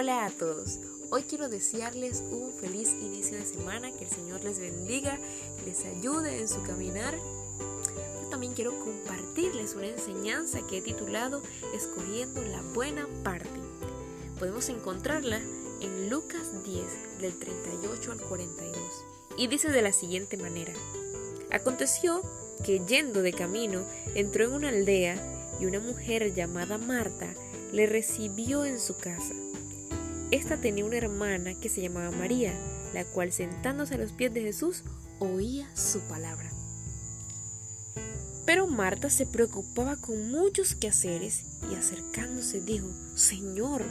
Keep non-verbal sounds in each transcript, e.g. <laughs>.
Hola a todos. Hoy quiero desearles un feliz inicio de semana, que el Señor les bendiga, les ayude en su caminar. Yo también quiero compartirles una enseñanza que he titulado Escogiendo la buena parte. Podemos encontrarla en Lucas 10, del 38 al 42, y dice de la siguiente manera. Aconteció que yendo de camino entró en una aldea y una mujer llamada Marta le recibió en su casa. Esta tenía una hermana que se llamaba María, la cual sentándose a los pies de Jesús oía su palabra. Pero Marta se preocupaba con muchos quehaceres y acercándose dijo, Señor,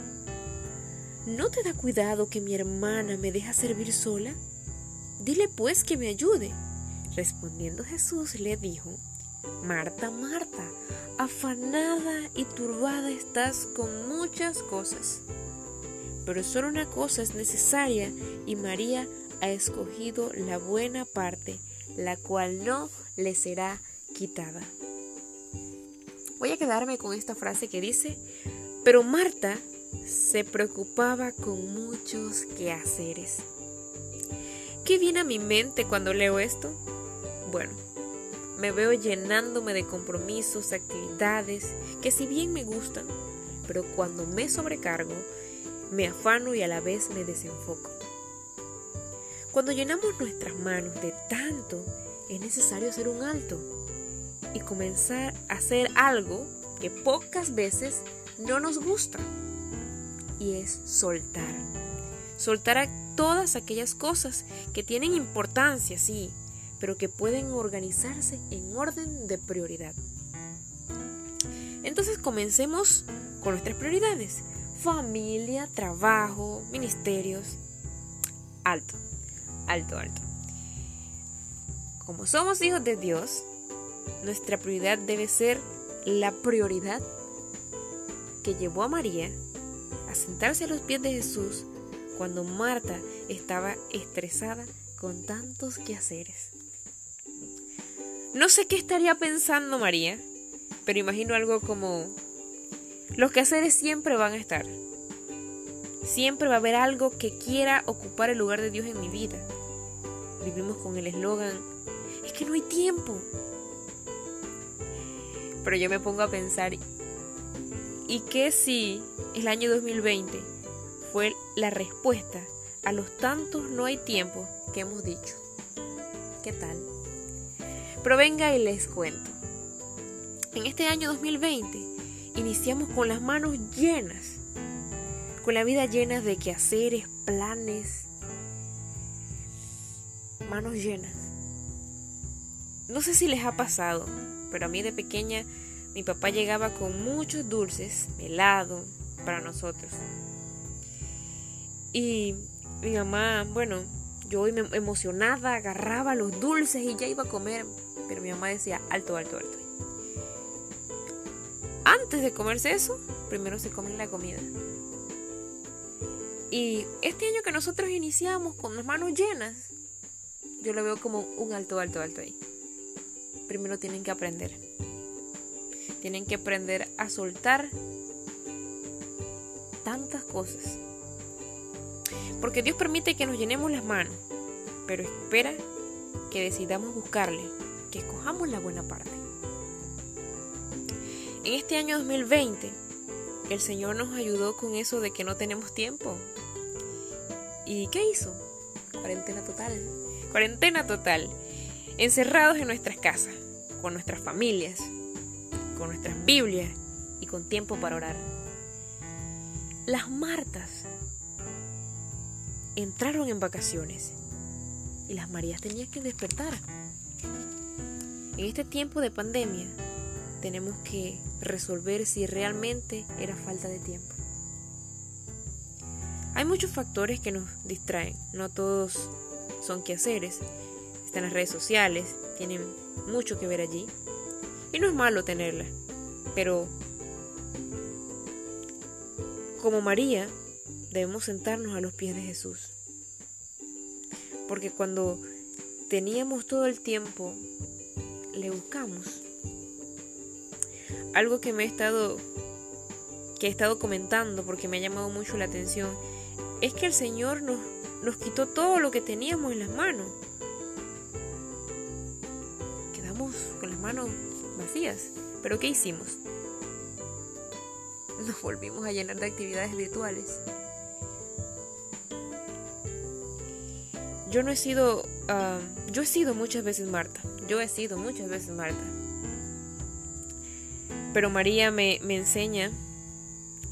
¿no te da cuidado que mi hermana me deja servir sola? Dile pues que me ayude. Respondiendo Jesús le dijo, Marta, Marta, afanada y turbada estás con muchas cosas pero solo una cosa es necesaria y María ha escogido la buena parte, la cual no le será quitada. Voy a quedarme con esta frase que dice, pero Marta se preocupaba con muchos quehaceres. ¿Qué viene a mi mente cuando leo esto? Bueno, me veo llenándome de compromisos, actividades, que si bien me gustan, pero cuando me sobrecargo, me afano y a la vez me desenfoco. Cuando llenamos nuestras manos de tanto, es necesario hacer un alto y comenzar a hacer algo que pocas veces no nos gusta. Y es soltar. Soltar a todas aquellas cosas que tienen importancia, sí, pero que pueden organizarse en orden de prioridad. Entonces comencemos con nuestras prioridades familia, trabajo, ministerios. Alto, alto, alto. Como somos hijos de Dios, nuestra prioridad debe ser la prioridad que llevó a María a sentarse a los pies de Jesús cuando Marta estaba estresada con tantos quehaceres. No sé qué estaría pensando María, pero imagino algo como los quehaceres siempre van a estar. Siempre va a haber algo que quiera ocupar el lugar de Dios en mi vida. Vivimos con el eslogan, es que no hay tiempo. Pero yo me pongo a pensar, ¿y qué si el año 2020 fue la respuesta a los tantos no hay tiempo que hemos dicho? ¿Qué tal? Pero venga y les cuento. En este año 2020 iniciamos con las manos llenas, con la vida llena de quehaceres, planes, manos llenas. No sé si les ha pasado, pero a mí de pequeña mi papá llegaba con muchos dulces, helado, para nosotros. Y mi mamá, bueno, yo emocionada agarraba los dulces y ya iba a comer, pero mi mamá decía, alto, alto, alto antes de comerse eso, primero se comen la comida. Y este año que nosotros iniciamos con las manos llenas, yo lo veo como un alto, alto, alto ahí. Primero tienen que aprender. Tienen que aprender a soltar tantas cosas. Porque Dios permite que nos llenemos las manos, pero espera que decidamos buscarle, que escojamos la buena parte. En este año 2020, el Señor nos ayudó con eso de que no tenemos tiempo. ¿Y qué hizo? Cuarentena total. Cuarentena total. Encerrados en nuestras casas, con nuestras familias, con nuestras Biblias y con tiempo para orar. Las Martas entraron en vacaciones y las Marías tenían que despertar. En este tiempo de pandemia, tenemos que resolver si realmente era falta de tiempo. Hay muchos factores que nos distraen, no todos son quehaceres, están las redes sociales, tienen mucho que ver allí. Y no es malo tenerlas, pero como María debemos sentarnos a los pies de Jesús. Porque cuando teníamos todo el tiempo, le buscamos algo que me he estado que he estado comentando porque me ha llamado mucho la atención es que el Señor nos, nos quitó todo lo que teníamos en las manos. Quedamos con las manos vacías. Pero ¿qué hicimos? <laughs> Nos volvimos a llenar de actividades virtuales. Yo no he sido, ah, yo he sido muchas veces Marta. Yo he sido muchas veces Marta. Pero María me, enseña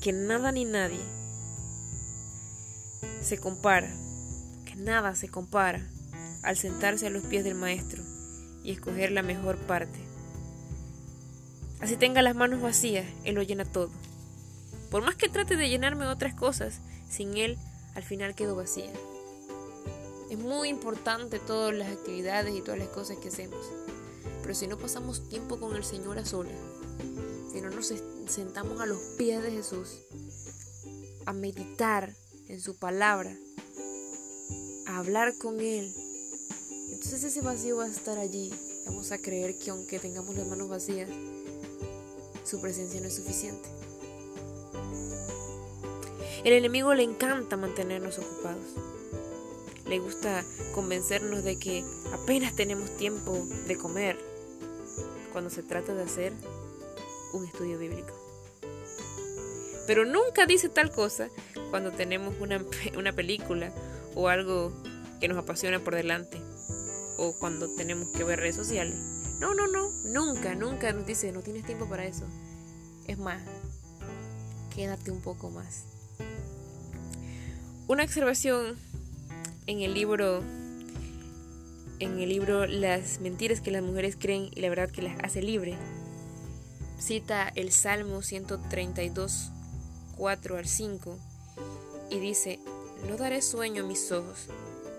que nada ni nadie se compara, que nada se compara al sentarse a los pies del Maestro y escoger la mejor parte. Así tenga las manos vacías, Él lo llena todo. Por más que trate de llenarme otras cosas, sin Él al final quedo vacía. Es muy importante todas las actividades y todas las cosas que hacemos. Pero si no pasamos tiempo con el Señor a solas, si no nos sentamos a los pies de Jesús a meditar en su palabra, a hablar con Él, entonces ese vacío va a estar allí. Vamos a creer que aunque tengamos las manos vacías, su presencia no es suficiente. El enemigo le encanta mantenernos ocupados. Le gusta convencernos de que apenas tenemos tiempo de comer cuando se trata de hacer un estudio bíblico. Pero nunca dice tal cosa cuando tenemos una, <laughs> una película o algo que nos apasiona por delante o cuando tenemos que ver redes sociales. No, no, no, nunca, nunca nos dice, no tienes tiempo para eso. Es más, quédate un poco más. Una observación en el libro en el libro Las mentiras que las mujeres creen y la verdad que las hace libre cita el Salmo 132, 4 al 5 y dice, no daré sueño a mis ojos,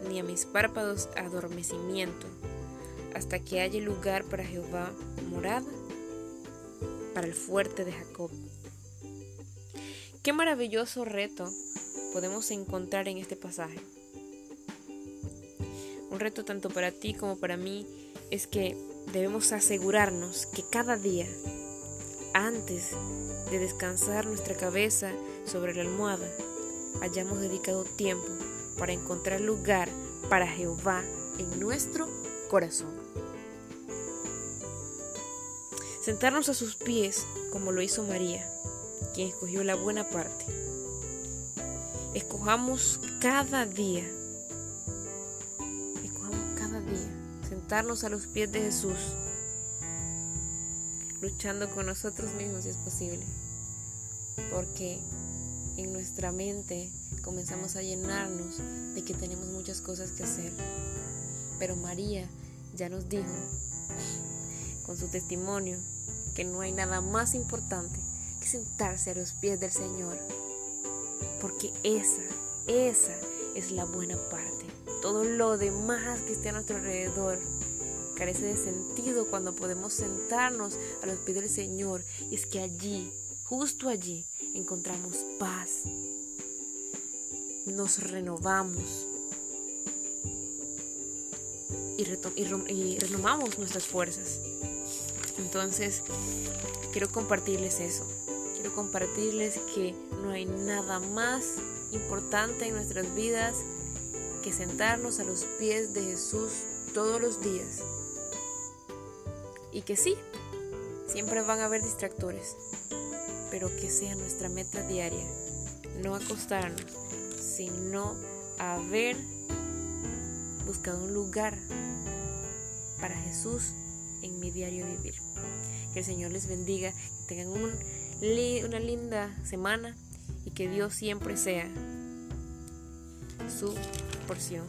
ni a mis párpados adormecimiento, hasta que haya lugar para Jehová morada, para el fuerte de Jacob. Qué maravilloso reto podemos encontrar en este pasaje. Un reto tanto para ti como para mí es que debemos asegurarnos que cada día antes de descansar nuestra cabeza sobre la almohada, hayamos dedicado tiempo para encontrar lugar para Jehová en nuestro corazón. Sentarnos a sus pies como lo hizo María, quien escogió la buena parte. Escojamos cada día, escojamos cada día, sentarnos a los pies de Jesús luchando con nosotros mismos si es posible. Porque en nuestra mente comenzamos a llenarnos de que tenemos muchas cosas que hacer. Pero María ya nos dijo con su testimonio que no hay nada más importante que sentarse a los pies del Señor. Porque esa, esa es la buena parte. Todo lo demás que esté a nuestro alrededor carece de sentido cuando podemos sentarnos a los pies del Señor. Y es que allí, justo allí, encontramos paz. Nos renovamos. Y, y renovamos nuestras fuerzas. Entonces, quiero compartirles eso. Quiero compartirles que no hay nada más importante en nuestras vidas que sentarnos a los pies de Jesús todos los días y que sí, siempre van a haber distractores, pero que sea nuestra meta diaria, no acostarnos, sino haber buscado un lugar para Jesús en mi diario vivir. Que el Señor les bendiga, que tengan una linda semana y que Dios siempre sea su porción.